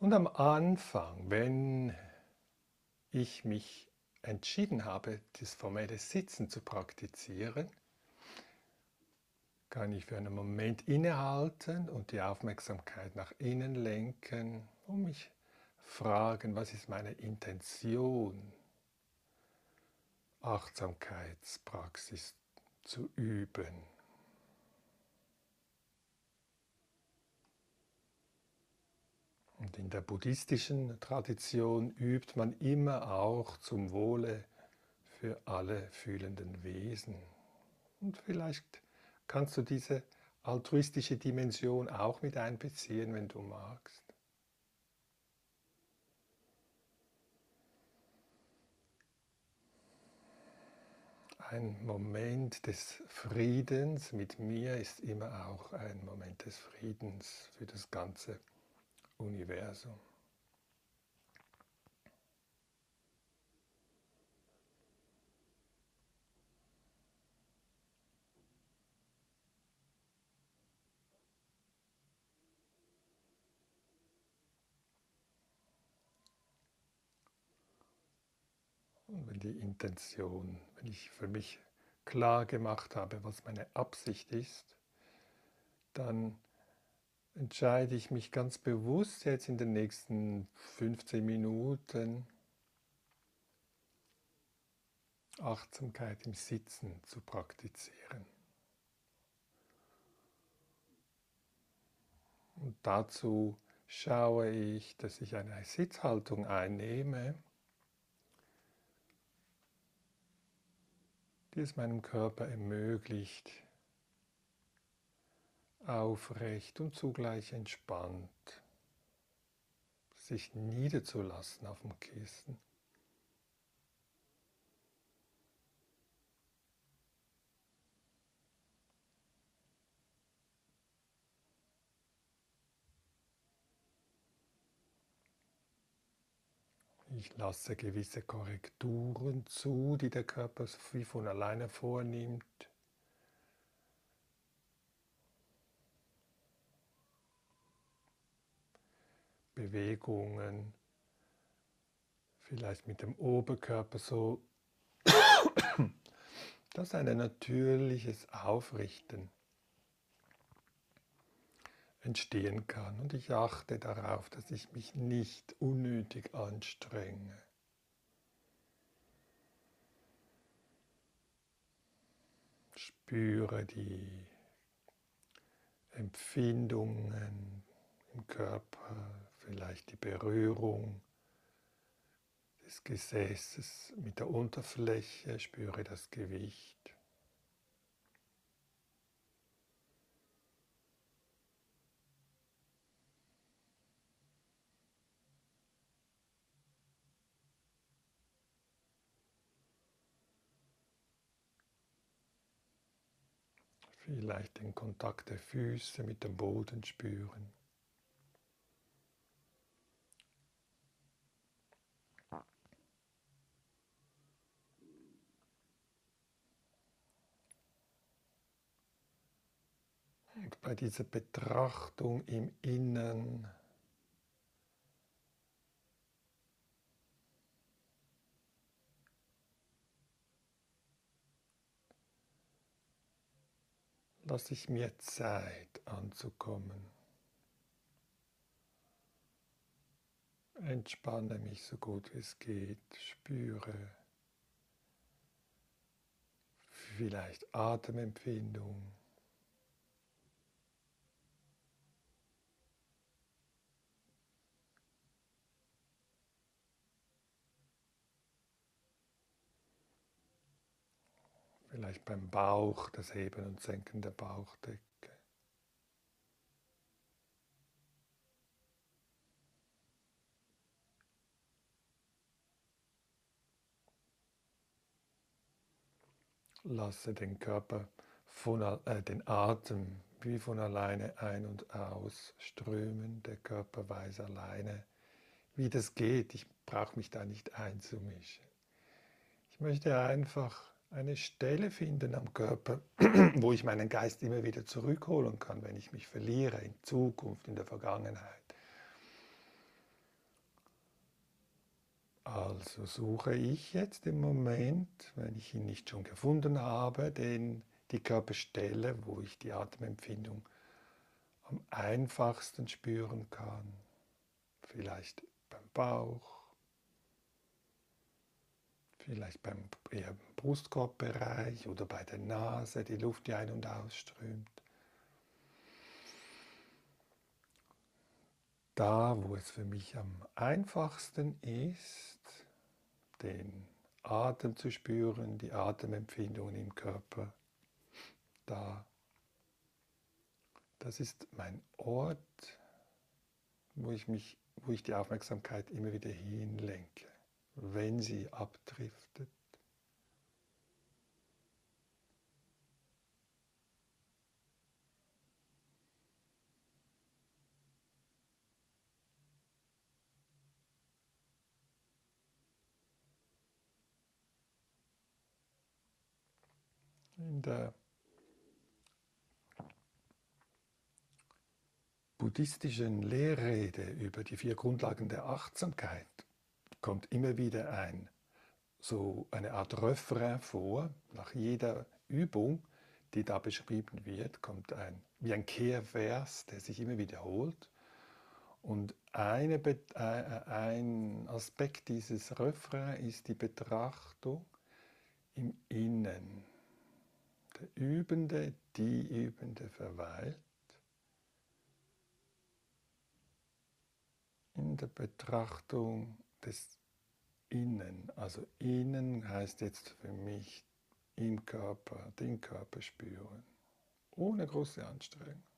Und am Anfang, wenn ich mich entschieden habe, das formelle Sitzen zu praktizieren, kann ich für einen Moment innehalten und die Aufmerksamkeit nach innen lenken und mich fragen, was ist meine Intention, Achtsamkeitspraxis zu üben. Und in der buddhistischen Tradition übt man immer auch zum Wohle für alle fühlenden Wesen. Und vielleicht kannst du diese altruistische Dimension auch mit einbeziehen, wenn du magst. Ein Moment des Friedens mit mir ist immer auch ein Moment des Friedens für das ganze Universum. Und wenn die Intention, wenn ich für mich klar gemacht habe, was meine Absicht ist, dann entscheide ich mich ganz bewusst jetzt in den nächsten 15 Minuten Achtsamkeit im Sitzen zu praktizieren. Und dazu schaue ich, dass ich eine Sitzhaltung einnehme, die es meinem Körper ermöglicht, aufrecht und zugleich entspannt sich niederzulassen auf dem Kissen. Ich lasse gewisse Korrekturen zu, die der Körper wie von alleine vornimmt. Bewegungen, vielleicht mit dem Oberkörper so, dass ein natürliches Aufrichten entstehen kann. Und ich achte darauf, dass ich mich nicht unnötig anstrenge. Spüre die Empfindungen im Körper, vielleicht die Berührung des Gesäßes mit der Unterfläche, spüre das Gewicht. Vielleicht den Kontakt der Füße mit dem Boden spüren. Und bei dieser Betrachtung im Innen lasse ich mir Zeit anzukommen. Entspanne mich so gut es geht, spüre vielleicht Atemempfindung. Vielleicht beim Bauch, das Heben und Senken der Bauchdecke. Lasse den Körper, von, äh, den Atem wie von alleine ein- und aus strömen. Der Körper weiß alleine, wie das geht. Ich brauche mich da nicht einzumischen. Ich möchte einfach eine Stelle finden am Körper, wo ich meinen Geist immer wieder zurückholen kann, wenn ich mich verliere in Zukunft, in der Vergangenheit. Also suche ich jetzt im Moment, wenn ich ihn nicht schon gefunden habe, den, die Körperstelle, wo ich die Atemempfindung am einfachsten spüren kann. Vielleicht beim Bauch, vielleicht beim eher Brustkorbbereich oder bei der Nase, die Luft, die ein- und ausströmt. Da, wo es für mich am einfachsten ist, den Atem zu spüren, die Atemempfindungen im Körper, da, das ist mein Ort, wo ich, mich, wo ich die Aufmerksamkeit immer wieder hinlenke, wenn sie abdriftet. In der buddhistischen Lehrrede über die vier Grundlagen der Achtsamkeit kommt immer wieder ein, so eine Art Refrain vor. Nach jeder Übung, die da beschrieben wird, kommt ein, wie ein Kehrvers, der sich immer wiederholt. Und eine, äh, ein Aspekt dieses Refrain ist die Betrachtung im Innen. Der Übende, die Übende verweilt in der Betrachtung des Innen. Also Innen heißt jetzt für mich im Körper, den Körper spüren, ohne große Anstrengung.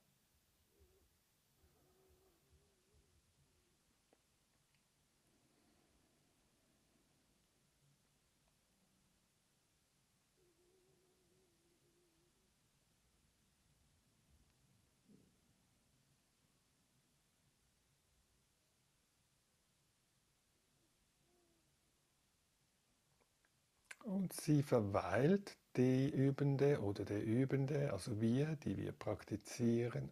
Und sie verweilt, die Übende oder der Übende, also wir, die wir praktizieren,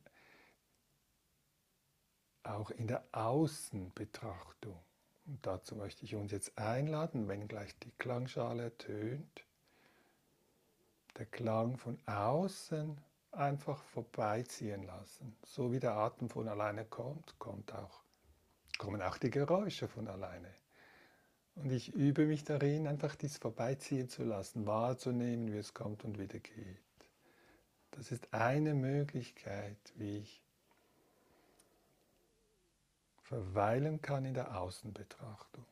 auch in der Außenbetrachtung. Und dazu möchte ich uns jetzt einladen, wenn gleich die Klangschale ertönt, der Klang von außen einfach vorbeiziehen lassen. So wie der Atem von alleine kommt, kommt auch, kommen auch die Geräusche von alleine. Und ich übe mich darin, einfach dies vorbeiziehen zu lassen, wahrzunehmen, wie es kommt und wieder geht. Das ist eine Möglichkeit, wie ich verweilen kann in der Außenbetrachtung.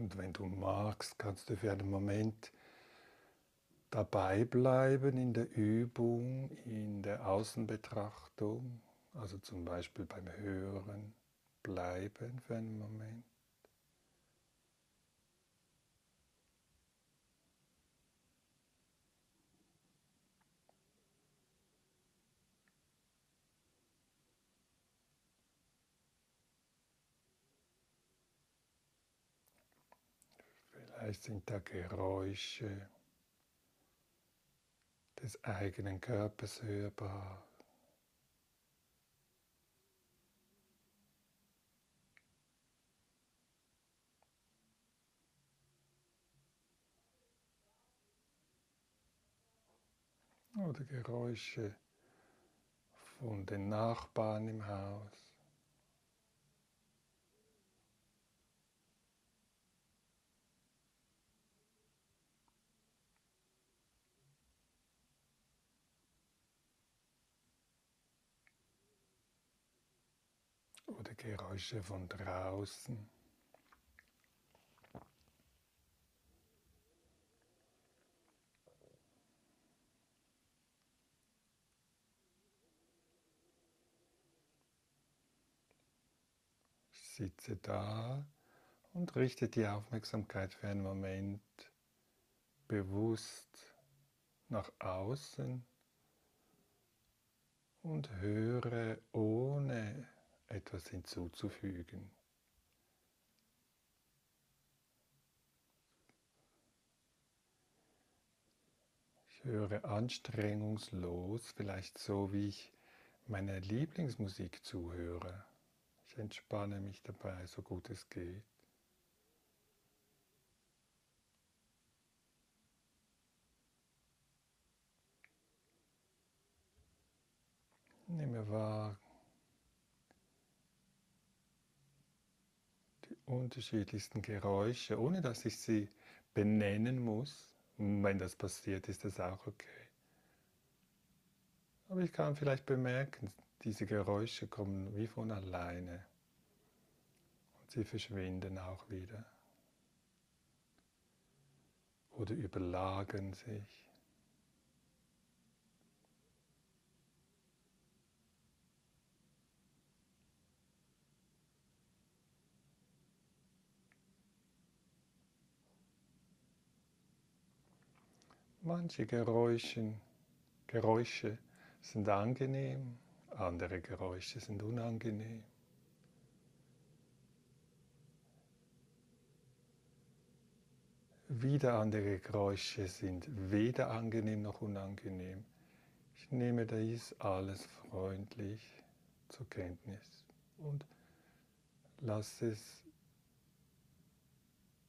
Und wenn du magst, kannst du für einen Moment dabei bleiben in der Übung, in der Außenbetrachtung, also zum Beispiel beim Hören bleiben für einen Moment. Vielleicht sind da Geräusche des eigenen Körpers hörbar. Oder Geräusche von den Nachbarn im Haus. Oder Geräusche von draußen. Sitze da und richte die Aufmerksamkeit für einen Moment bewusst nach außen und höre ohne etwas hinzuzufügen. Ich höre anstrengungslos, vielleicht so wie ich meine Lieblingsmusik zuhöre. Ich entspanne mich dabei, so gut es geht. Nehme wahr, unterschiedlichsten Geräusche, ohne dass ich sie benennen muss. Wenn das passiert, ist das auch okay. Aber ich kann vielleicht bemerken, diese Geräusche kommen wie von alleine und sie verschwinden auch wieder oder überlagern sich. Manche Geräusche, Geräusche sind angenehm, andere Geräusche sind unangenehm. Wieder andere Geräusche sind weder angenehm noch unangenehm. Ich nehme dies alles freundlich zur Kenntnis und lasse es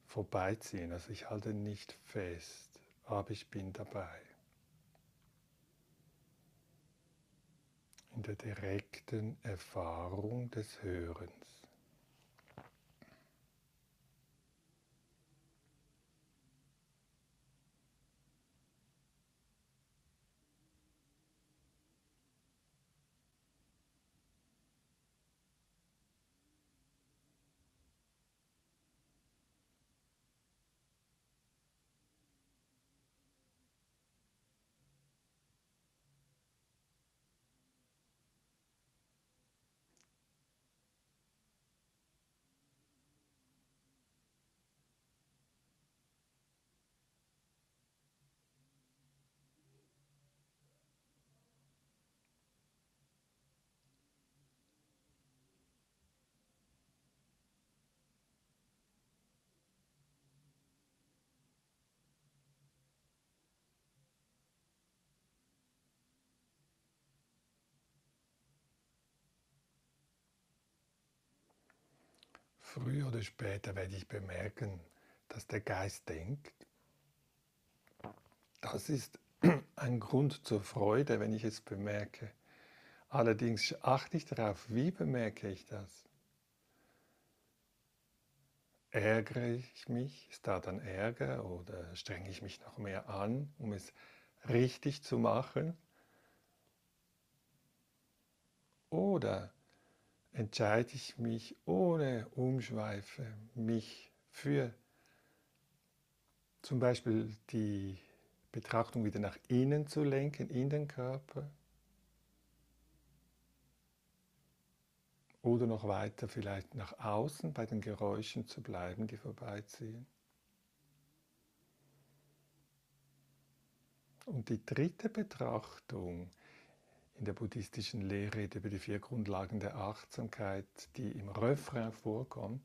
vorbeiziehen. Also ich halte nicht fest aber ich bin dabei. In der direkten Erfahrung des Hörens. Früher oder später werde ich bemerken, dass der Geist denkt. Das ist ein Grund zur Freude, wenn ich es bemerke. Allerdings achte ich darauf, wie bemerke ich das? Ärgere ich mich? Ist da dann Ärger oder strenge ich mich noch mehr an, um es richtig zu machen? Oder entscheide ich mich ohne Umschweife, mich für zum Beispiel die Betrachtung wieder nach innen zu lenken, in den Körper. Oder noch weiter vielleicht nach außen bei den Geräuschen zu bleiben, die vorbeiziehen. Und die dritte Betrachtung in der buddhistischen Lehre über die vier Grundlagen der Achtsamkeit, die im Refrain vorkommt,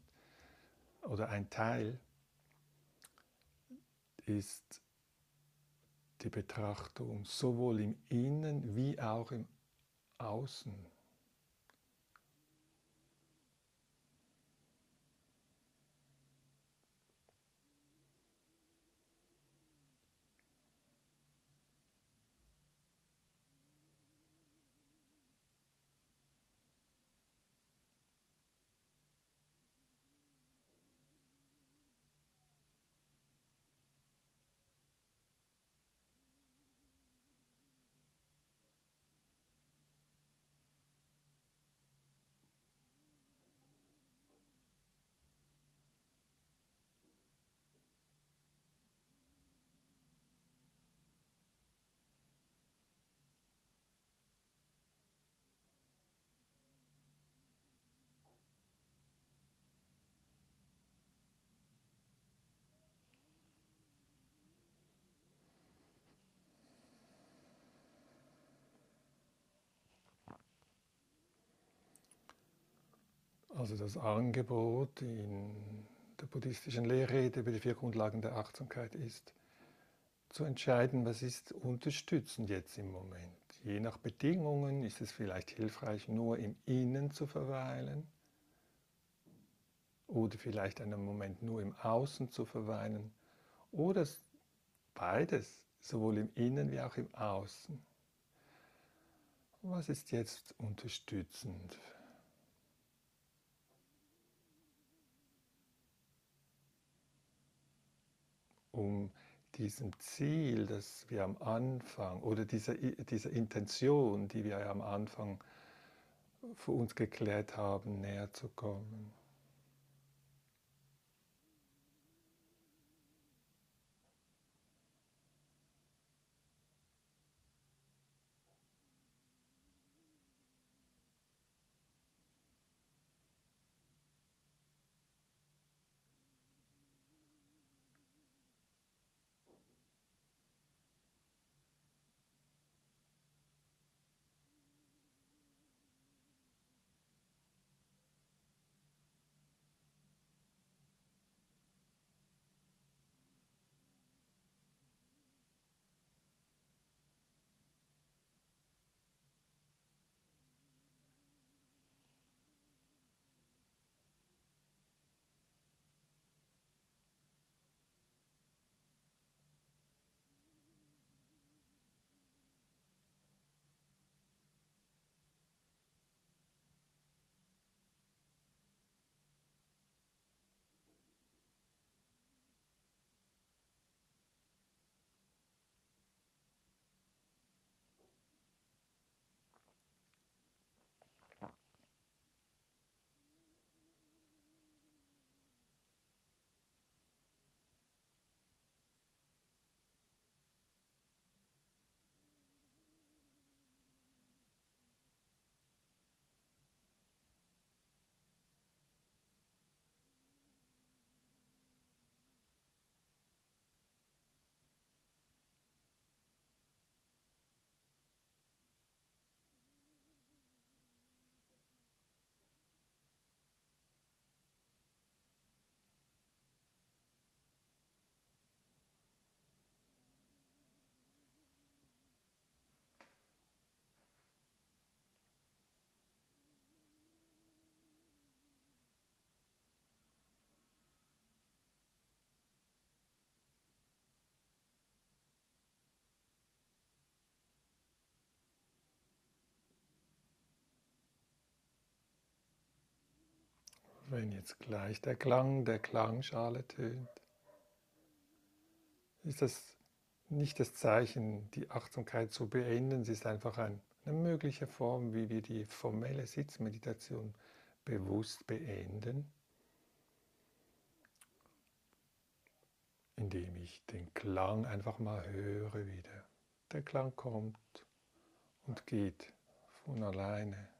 oder ein Teil, ist die Betrachtung sowohl im Innen wie auch im Außen. Also das Angebot in der buddhistischen Lehrrede über die vier Grundlagen der Achtsamkeit ist, zu entscheiden, was ist unterstützend jetzt im Moment. Je nach Bedingungen ist es vielleicht hilfreich, nur im Innen zu verweilen oder vielleicht einen Moment nur im Außen zu verweilen oder beides, sowohl im Innen wie auch im Außen. Was ist jetzt unterstützend um diesem Ziel, das wir am Anfang oder dieser, dieser Intention, die wir am Anfang für uns geklärt haben, näher zu kommen. Wenn jetzt gleich der Klang der Klangschale tönt, ist das nicht das Zeichen, die Achtsamkeit zu beenden, es ist einfach ein, eine mögliche Form, wie wir die formelle Sitzmeditation bewusst beenden, indem ich den Klang einfach mal höre wieder. Der Klang kommt und geht von alleine.